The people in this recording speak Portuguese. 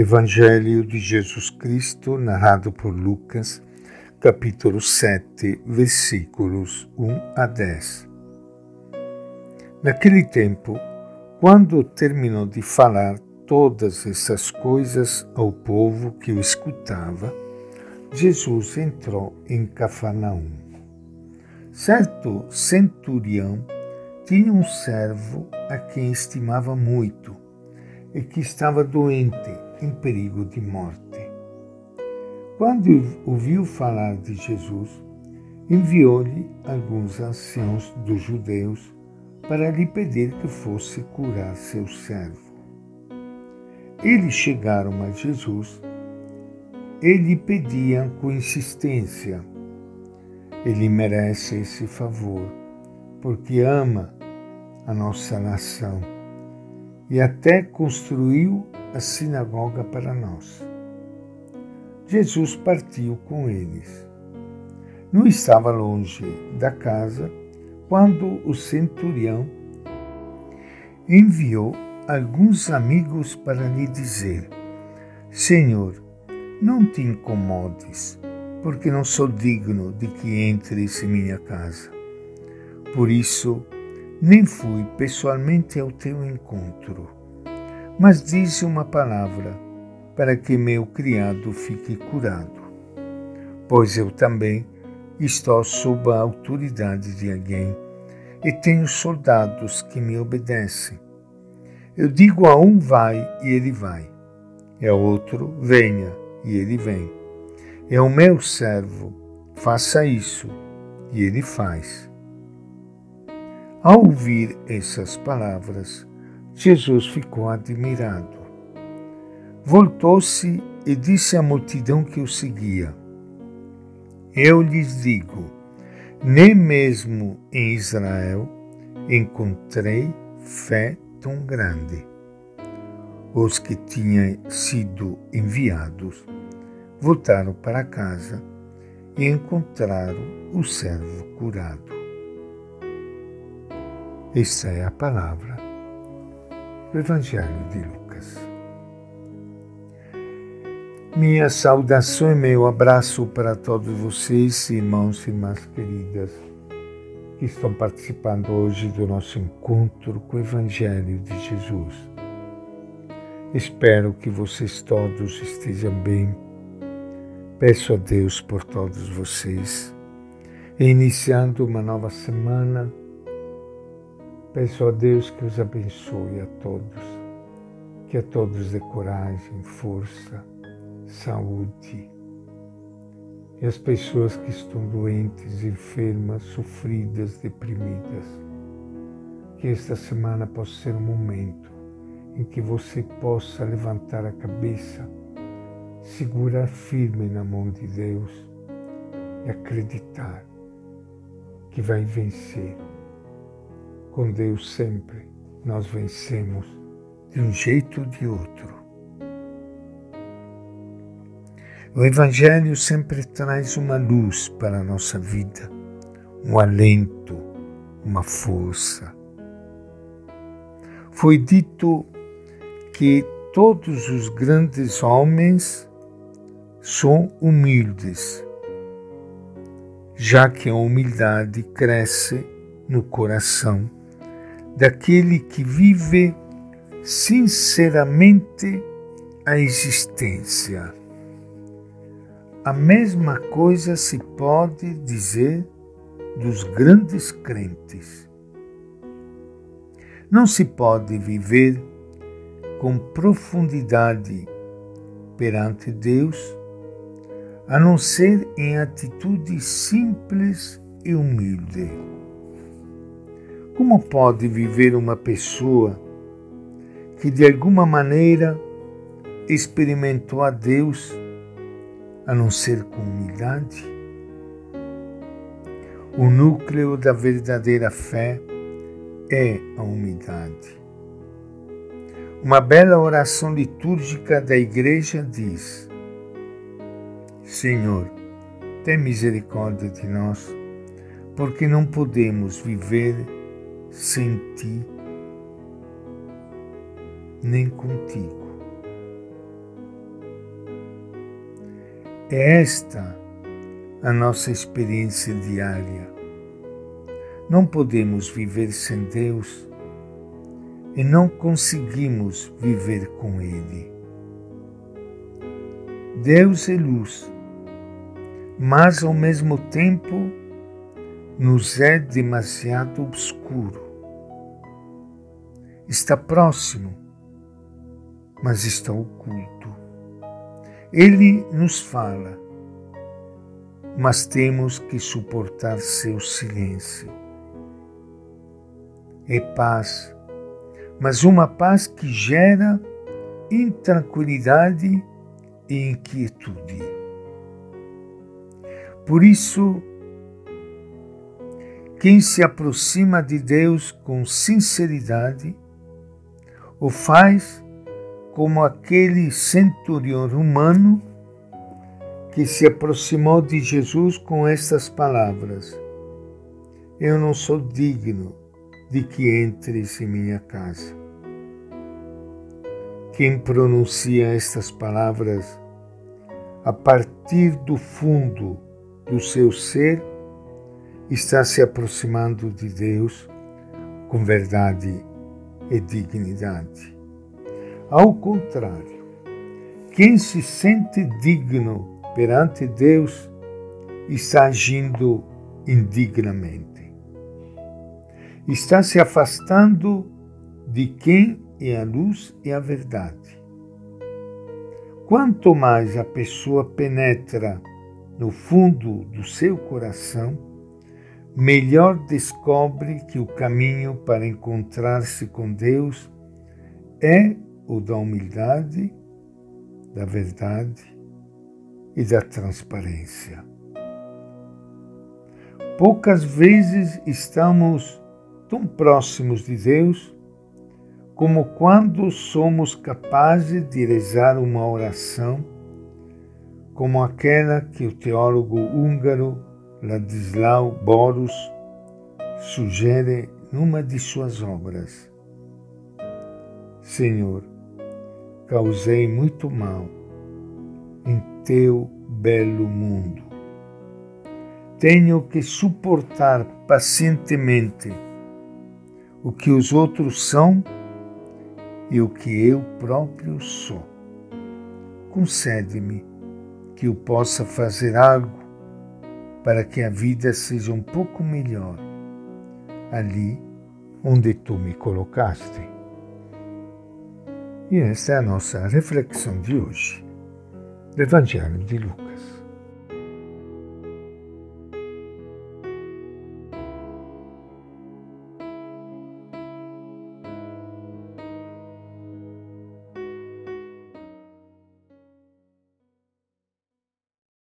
Evangelho de Jesus Cristo, narrado por Lucas, capítulo 7, versículos 1 a 10. Naquele tempo, quando terminou de falar todas essas coisas ao povo que o escutava, Jesus entrou em Cafarnaum. Certo centurião tinha um servo a quem estimava muito e que estava doente, em perigo de morte. Quando ouviu falar de Jesus, enviou-lhe alguns anciãos dos judeus para lhe pedir que fosse curar seu servo. Eles chegaram a Jesus e lhe pediam com insistência: Ele merece esse favor, porque ama a nossa nação e até construiu a sinagoga para nós. Jesus partiu com eles. Não estava longe da casa quando o centurião enviou alguns amigos para lhe dizer: Senhor, não te incomodes, porque não sou digno de que entres em minha casa. Por isso, nem fui pessoalmente ao teu encontro, mas disse uma palavra para que meu criado fique curado, pois eu também estou sob a autoridade de alguém e tenho soldados que me obedecem. Eu digo a um vai e ele vai, e outro venha e ele vem. É o meu servo, faça isso, e ele faz. Ao ouvir essas palavras, Jesus ficou admirado. Voltou-se e disse à multidão que o seguia: Eu lhes digo, nem mesmo em Israel encontrei fé tão grande. Os que tinham sido enviados voltaram para casa e encontraram o servo curado. Esta é a palavra do Evangelho de Lucas. Minha saudação e meu abraço para todos vocês, irmãos e irmãs queridas, que estão participando hoje do nosso encontro com o Evangelho de Jesus. Espero que vocês todos estejam bem. Peço a Deus por todos vocês. E iniciando uma nova semana, Peço a Deus que os abençoe a todos, que a todos dê coragem, força, saúde. E as pessoas que estão doentes, enfermas, sofridas, deprimidas, que esta semana possa ser um momento em que você possa levantar a cabeça, segurar firme na mão de Deus e acreditar que vai vencer com Deus sempre nós vencemos de um jeito ou de outro. O Evangelho sempre traz uma luz para a nossa vida, um alento, uma força. Foi dito que todos os grandes homens são humildes, já que a humildade cresce no coração daquele que vive sinceramente a existência. A mesma coisa se pode dizer dos grandes crentes. Não se pode viver com profundidade perante Deus a não ser em atitude simples e humilde. Como pode viver uma pessoa que de alguma maneira experimentou a Deus a não ser com humildade? O núcleo da verdadeira fé é a humildade. Uma bela oração litúrgica da igreja diz: Senhor, tem misericórdia de nós, porque não podemos viver sem ti, nem contigo. É esta a nossa experiência diária. Não podemos viver sem Deus e não conseguimos viver com Ele. Deus é luz, mas ao mesmo tempo nos é demasiado obscuro. Está próximo, mas está oculto. Ele nos fala, mas temos que suportar seu silêncio. É paz, mas uma paz que gera intranquilidade e inquietude. Por isso, quem se aproxima de Deus com sinceridade o faz como aquele centurião romano que se aproximou de Jesus com estas palavras: Eu não sou digno de que entres em minha casa. Quem pronuncia estas palavras a partir do fundo do seu ser está se aproximando de Deus com verdade e dignidade. Ao contrário, quem se sente digno perante Deus está agindo indignamente. Está se afastando de quem é a luz e a verdade. Quanto mais a pessoa penetra no fundo do seu coração, melhor descobre que o caminho para encontrar-se com Deus é o da humildade, da verdade e da transparência. Poucas vezes estamos tão próximos de Deus como quando somos capazes de rezar uma oração como aquela que o teólogo húngaro Ladislau Borus sugere numa de suas obras. Senhor, causei muito mal em teu belo mundo. Tenho que suportar pacientemente o que os outros são e o que eu próprio sou. Concede-me que eu possa fazer algo para que a vida seja um pouco melhor ali onde tu me colocaste. E esta é a nossa reflexão de hoje do Evangelho de Lucas.